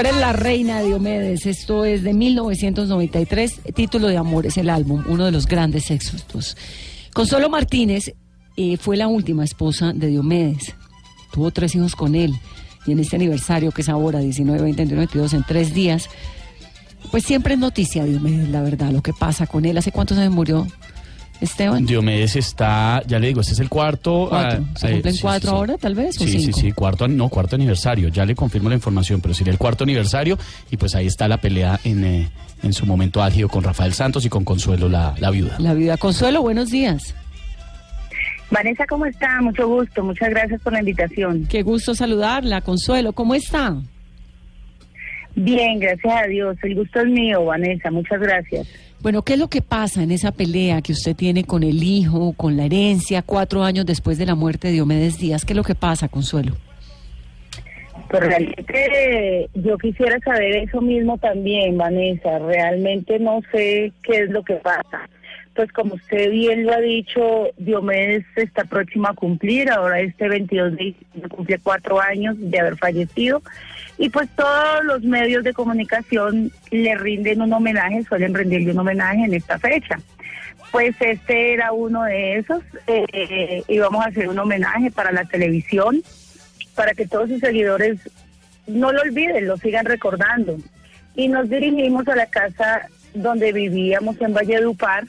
eres la reina de Diomedes. Esto es de 1993. Título de Amor es el álbum, uno de los grandes éxitos. Consuelo Martínez eh, fue la última esposa de Diomedes. Tuvo tres hijos con él. Y en este aniversario, que es ahora, 19, 20, 21, 22, en tres días, pues siempre es noticia Diomedes, la verdad, lo que pasa con él. ¿Hace cuántos años murió Esteban? Diomedes está, ya le digo, este es el cuarto. Cuatro. ah, ¿Se eh, cumplen sí, cuatro sí, sí. ahora, tal vez? ¿o Sí, sí, cinco? sí, cuarto, no, cuarto aniversario, ya le confirmo la información, pero sería el cuarto aniversario y pues ahí está la pelea en, eh, en su momento álgido con Rafael Santos y con Consuelo, la, la viuda. La vida. Consuelo, buenos días. Vanessa, ¿cómo está? Mucho gusto. Muchas gracias por la invitación. Qué gusto saludarla. Consuelo, ¿cómo está? Bien, gracias a Dios. El gusto es mío, Vanessa. Muchas gracias. Bueno, ¿qué es lo que pasa en esa pelea que usted tiene con el hijo, con la herencia, cuatro años después de la muerte de Diomedes Díaz? ¿Qué es lo que pasa, Consuelo? Pues realmente yo quisiera saber eso mismo también, Vanessa. Realmente no sé qué es lo que pasa. Pues como usted bien lo ha dicho, Diomedes está próximo a cumplir, ahora este 22 de diciembre cumple cuatro años de haber fallecido. Y pues todos los medios de comunicación le rinden un homenaje, suelen rendirle un homenaje en esta fecha. Pues este era uno de esos. eh, íbamos a hacer un homenaje para la televisión, para que todos sus seguidores no lo olviden, lo sigan recordando. Y nos dirigimos a la casa donde vivíamos en Valledupar.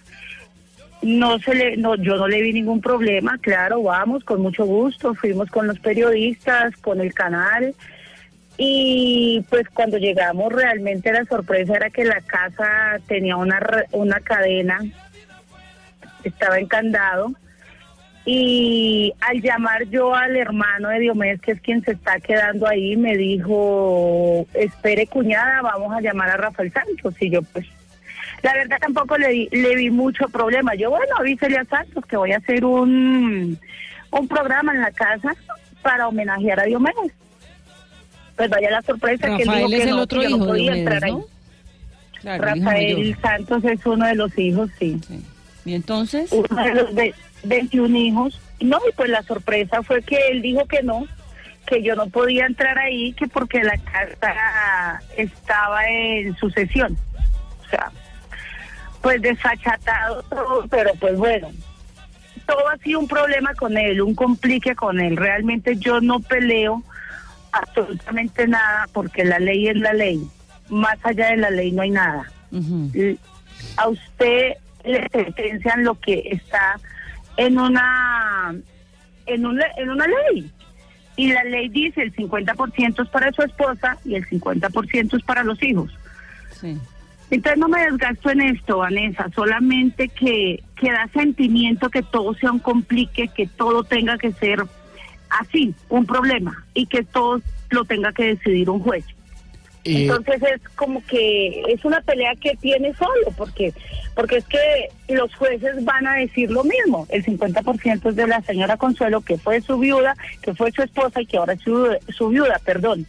No se le, no, yo no le vi ningún problema, claro, vamos con mucho gusto, fuimos con los periodistas, con el canal, y pues cuando llegamos realmente la sorpresa era que la casa tenía una, una cadena, estaba encandado. Y al llamar yo al hermano de Diomedes, que es quien se está quedando ahí, me dijo, espere cuñada, vamos a llamar a Rafael Santos. Y yo pues, la verdad tampoco le, le vi mucho problema. Yo, bueno, avísele a Santos que voy a hacer un, un programa en la casa para homenajear a Diomedes. Pues vaya la sorpresa que él dijo que es el no, otro que yo no hijo de podía Diomedes, entrar ahí. Rafael. Santos es uno de los hijos, sí. Sí. ¿Y entonces? Uno de los ve- 21 hijos. No, y pues la sorpresa fue que él dijo que no, que yo no podía entrar ahí, que porque la casa estaba en sucesión. O sea, pues desachatado todo, pero pues bueno, todo ha sido un problema con él, un complique con él. Realmente yo no peleo absolutamente nada porque la ley es la ley. Más allá de la ley no hay nada. A usted le sentencian lo que está en una en una en una ley. Y la ley dice el 50% es para su esposa y el 50% es para los hijos. Sí. Entonces no me desgasto en esto, Vanessa, solamente que, que da sentimiento que todo sea un complique, que todo tenga que ser así, un problema, y que todo lo tenga que decidir un juez. Eh, Entonces es como que es una pelea que tiene solo, porque porque es que los jueces van a decir lo mismo. El 50% es de la señora Consuelo, que fue su viuda, que fue su esposa y que ahora es su, su viuda, perdón.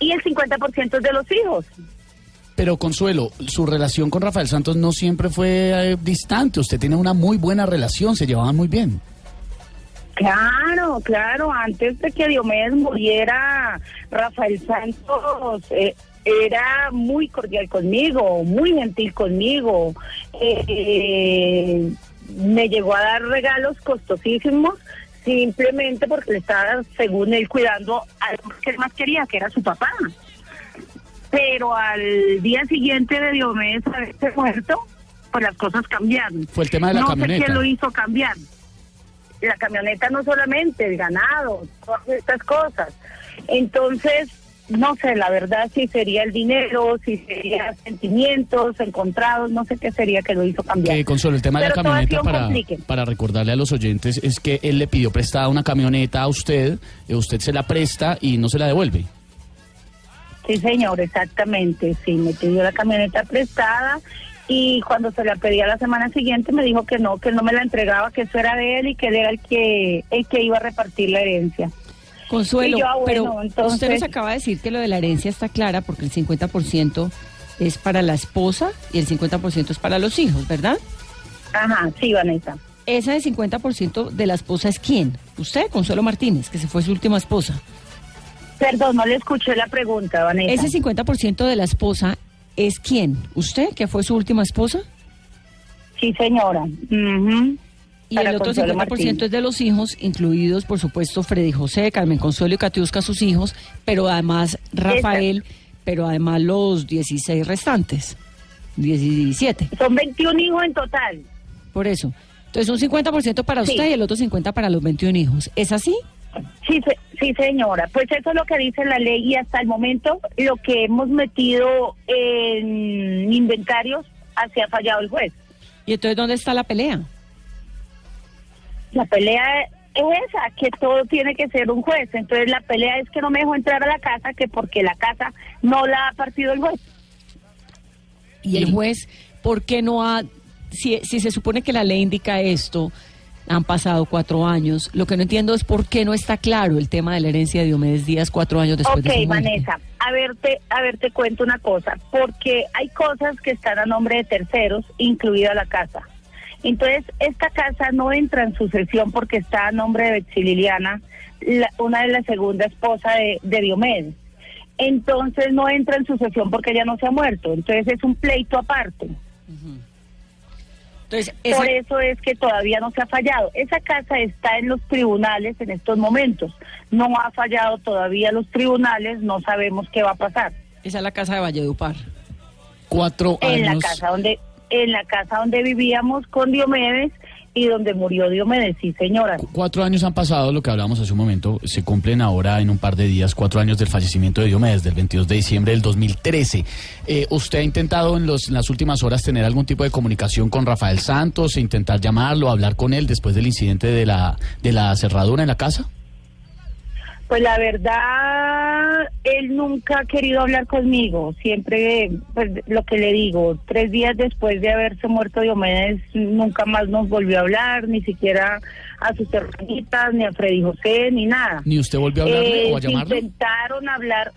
Y el 50% es de los hijos. Pero Consuelo, su relación con Rafael Santos no siempre fue eh, distante, usted tiene una muy buena relación, se llevaban muy bien. Claro, claro, antes de que Diomedes muriera, Rafael Santos eh, era muy cordial conmigo, muy gentil conmigo. Eh, me llegó a dar regalos costosísimos simplemente porque le estaba, según él, cuidando algo que él más quería, que era su papá. Pero al día siguiente de Diomedes haberse muerto, pues las cosas cambiaron. Fue el tema de la no camioneta. sé qué lo hizo cambiar. La camioneta no solamente, el ganado, todas estas cosas. Entonces, no sé, la verdad, si sería el dinero, si sería sentimientos encontrados, no sé qué sería que lo hizo cambiar. Que Consuelo, el tema de la camioneta para, para recordarle a los oyentes es que él le pidió prestada una camioneta a usted, eh, usted se la presta y no se la devuelve. Sí, señor, exactamente. Sí, me pidió la camioneta prestada y cuando se la pedía la semana siguiente me dijo que no, que no me la entregaba, que eso era de él y que él era el que, el que iba a repartir la herencia. Consuelo, yo, ah, bueno, pero entonces- usted nos acaba de decir que lo de la herencia está clara porque el 50% es para la esposa y el 50% es para los hijos, ¿verdad? Ajá, sí, Vanessa. esa de 50% de la esposa es quién? Usted, Consuelo Martínez, que se fue su última esposa. Perdón, no le escuché la pregunta, Vanessa. Ese 50% de la esposa es quién? ¿Usted, que fue su última esposa? Sí, señora. Y Para el otro Consuelo 50% Martínez. es de los hijos, incluidos, por supuesto, Freddy José, Carmen Consuelo y Catiusca, sus hijos, pero además Rafael, pero además los 16 restantes. 17, Son 21 hijos en total. por eso. Entonces, un 50% para Sí. usted y el otro 50% para los 21 hijos. ¿Es así? Sí, se- sí, señora. Pues eso es lo que dice la ley y hasta el momento lo que hemos metido en inventarios así ha fallado el juez. ¿Y entonces dónde está la pelea? La pelea es esa, que todo tiene que ser un juez. Entonces la pelea es que no me dejó entrar a la casa, que porque la casa no la ha partido el juez. Y el juez, ¿por qué no ha, si, si se supone que la ley indica esto, han pasado cuatro años, lo que no entiendo es por qué no está claro el tema de la herencia de Diomedes Díaz cuatro años después ok, de su muerte. Vanessa, a ver, te, a ver, te cuento una cosa, porque hay cosas que están a nombre de terceros, incluida la casa. Entonces, esta casa no entra en sucesión porque está a nombre de Betsy Liliana, la- una de las segunda esposa de, de Diomedes. Entonces, no entra en sucesión porque ella no se ha muerto. Entonces, es un pleito aparte. Entonces, Por eso es que todavía no se ha fallado. Esa casa está en los tribunales en estos momentos. No ha fallado todavía los tribunales, no sabemos qué va a pasar. esa es la casa de Valledupar. Cuatro En la años. casa donde en la casa donde vivíamos con Diomedes y donde murió Diomedes, sí, señora. Cu- Cuatro años han pasado, lo que hablábamos hace un momento, se cumplen ahora en un par de días, cuatro años del fallecimiento de Diomedes, del 22 de diciembre del 2013. Eh, ¿Usted ha intentado en, los, en las últimas horas tener algún tipo de comunicación con Rafael Santos, intentar llamarlo, hablar con él después del incidente de la, de la cerradura en la casa? Pues la verdad, él nunca ha querido hablar conmigo. Siempre, pues lo que le digo, tres días después de haberse muerto Diomedes, nunca más nos volvió a hablar, ni siquiera a sus hermanitas, ni a Freddy José, ni nada. ¿Ni usted volvió a hablarle Eh, o a llamarlo? Intentaron hablar,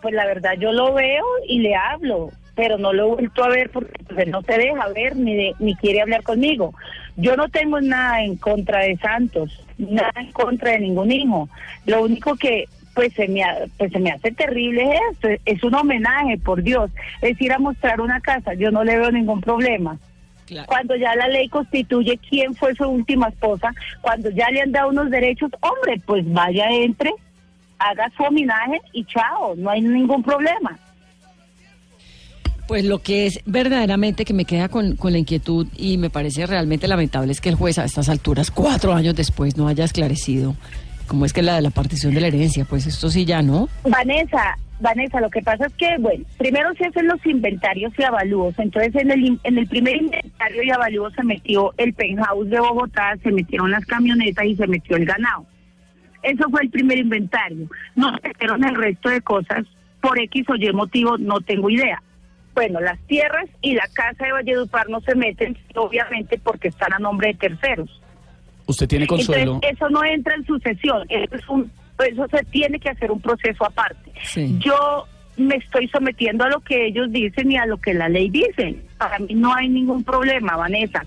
pues la verdad yo lo veo y le hablo, pero no lo he vuelto a ver porque pues, él no se deja ver ni, de- ni quiere hablar conmigo. Yo no tengo nada en contra de Santos, nada en contra de ningún hijo. Lo único que pues se me, ha- pues se me hace terrible es esto, es un homenaje, por Dios, es ir a mostrar una casa, yo no le veo ningún problema Claro. cuando ya la ley constituye quién fue su última esposa, cuando ya le han dado unos derechos, hombre, pues vaya, entre, haga su homenaje y chao, no hay ningún problema. Pues lo que es verdaderamente que me queda con, con la inquietud y me parece realmente lamentable es que el juez a estas alturas, cuatro años después, no haya esclarecido cómo es que la de la partición de la herencia. Pues esto sí ya no. Vanessa, Vanessa, lo que pasa es que, bueno, primero se hacen los inventarios y avalúos. Entonces, en el, en el primer inventario y avalúo se metió el penthouse de Bogotá, se metieron las camionetas y se metió el ganado. Eso fue el primer inventario. No metieron el resto de cosas por X o Y motivo, no tengo idea. Bueno, las tierras y la casa de Valledupar no se meten, obviamente porque están a nombre de terceros. ¿Usted tiene consuelo? Entonces, eso no entra en sucesión, eso, es un, eso se tiene que hacer un proceso aparte. Sí. Yo me estoy sometiendo a lo que ellos dicen y a lo que la ley dice. Para mí no hay ningún problema, Vanessa.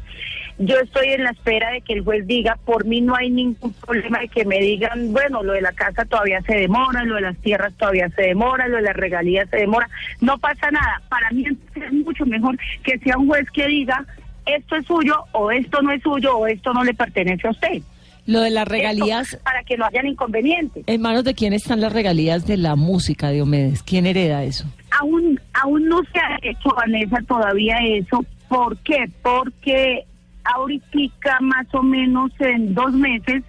Yo estoy en la espera de que el juez diga, por mí no hay ningún problema de que me digan, bueno, lo de la casa todavía se demora, lo de las tierras todavía se demora, lo de las regalías se demora. No pasa nada. Para mí es mucho mejor que sea un juez que diga, esto es suyo o esto no es suyo o esto no le pertenece a usted. Lo de las regalías, Esto, para que no hayan inconvenientes. ¿en manos de quién están las regalías de la música de Diomedes? ¿Quién hereda eso? Aún, aún no se ha hecho, Vanessa, todavía eso. ¿Por qué? Porque ahorita más o menos en dos meses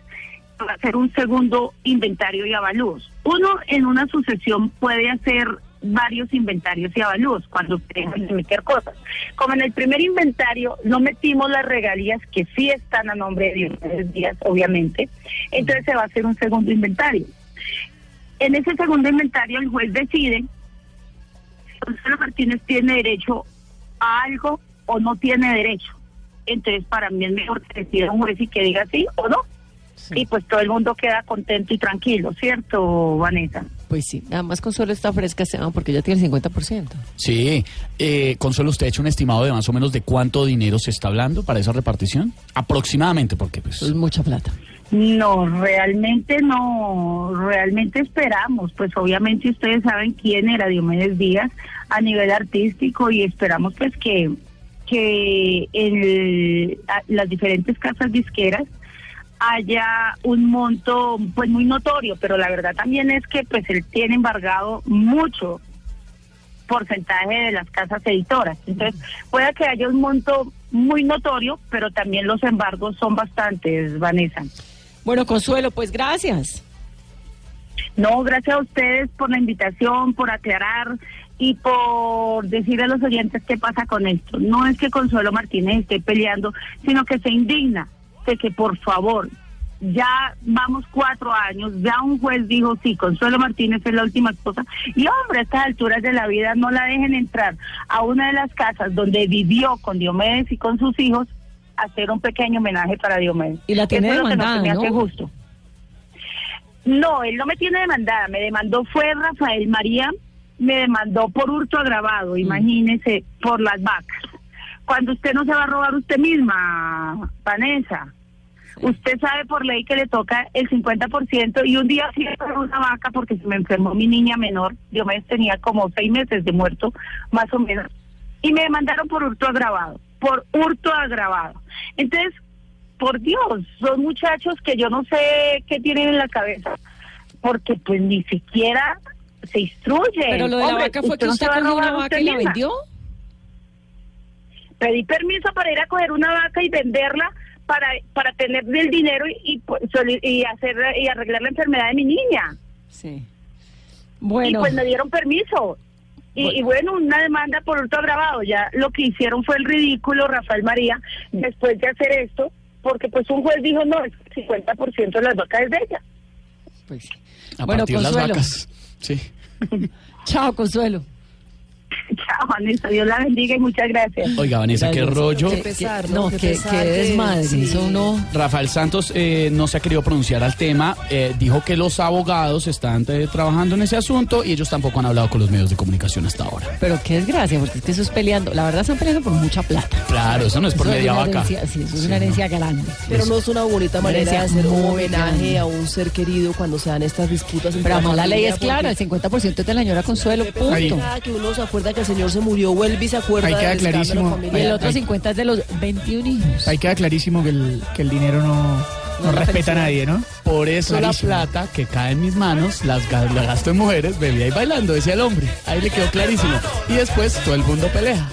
va a hacer un segundo inventario y avalúos. Uno en una sucesión puede hacer varios inventarios y avalúos cuando tengan que meter cosas. Como en el primer inventario no metimos las regalías que sí están a nombre de Diomedes Díaz, obviamente, entonces se va a hacer un segundo inventario. En ese segundo inventario el juez decide Gonzalo Martínez tiene derecho a algo o no tiene derecho. Entonces, para mí es mejor que decida un juez y que diga sí o no. Y pues todo el mundo queda contento y tranquilo, ¿cierto, Vanessa? Pues sí, además Consuelo está fresca, Esteban, porque ya tiene el 50%. Sí. Eh, Consuelo, ¿usted ha hecho un estimado de más o menos de cuánto dinero se está hablando para esa repartición? Aproximadamente, porque pues... Es mucha plata. No, realmente no, realmente esperamos, pues obviamente ustedes saben quién era Diomedes Díaz a nivel artístico y esperamos pues que, que en a- las diferentes casas disqueras haya un monto pues muy notorio, pero la verdad también es que pues él tiene embargado mucho porcentaje de las casas editoras. Entonces, puede que haya un monto muy notorio, pero también los embargos son bastantes, Vanessa. Bueno, Consuelo, pues gracias. No, gracias a ustedes por la invitación, por aclarar y por decir a los oyentes qué pasa con esto. No es que Consuelo Martínez esté peleando, sino que se indigna de que por favor, ya vamos cuatro años, ya un juez dijo, sí, Consuelo Martínez es la última esposa, y hombre, a estas alturas de la vida no la dejen entrar a una de las casas donde vivió con Diomedes y con sus hijos hacer un pequeño homenaje para Diomedes. Y la tiene Eso es lo que demandada, no se me hace justo. No, él no me tiene demandada, me demandó fue Rafael María, me demandó por hurto agravado, Mm. imagínese, por las vacas. Cuando usted no se va a robar usted misma, Vanessa. Usted sabe por ley que le toca el 50% y un día fui a una vaca porque se me enfermó mi niña menor, yo me tenía como seis meses de muerto, más o menos, y me demandaron por hurto agravado, por hurto agravado. Entonces, por Dios, son muchachos que yo no sé qué tienen en la cabeza, porque pues ni siquiera se instruye. Pero lo de la Hombre, vaca fue que no usted cogió una vaca y la misma. vendió. Pedí permiso para ir a coger una vaca y venderla para para tener el dinero y, y, pues, y hacer y arreglar la enfermedad de mi niña. Sí. Y Bueno, pues me dieron permiso. Y Bueno. y bueno, una demanda por hurto agravado. Ya lo que hicieron fue el ridículo, Rafael María, después de hacer esto, porque pues un juez dijo, no, es que el 50% de las vacas es de ella. pues sí. A Bueno, partir de las Consuelo. vacas. Sí. Chao, Consuelo. Chao, Vanessa, Dios la bendiga y muchas gracias. Oiga, Vanessa, qué rollo. Qué pesar, ¿no? Qué, qué desmadre. Eso uno... Rafael Santos eh, no se ha querido pronunciar al tema, eh, dijo que los abogados están eh, trabajando en ese asunto y ellos tampoco han hablado con los medios de comunicación hasta ahora. Pero qué desgracia, porque es que eso es peleando. La verdad están peleando por mucha plata. Claro, eso no es por Eso media una vaca. herencia, sí, eso es una herencia grande. Pero no es una bonita manera de hacer un homenaje grande. a un ser querido cuando se dan estas disputas. Pero además la ley es clara, el porque 50% es de la señora Consuelo, punto. Cada que uno se acuerda que el señor se murió, vuelve y se acuerda Ahí queda del clarísimo. Y el otro 50 es de los 21 hijos. Ahí queda clarísimo que el, que el dinero no, no respeta a nadie, ¿no? Por eso Clarísimo. la plata que cae en mis manos las la gasto en mujeres, bebía y bailando, decía el hombre. Ahí le quedó clarísimo. Y después todo el mundo pelea.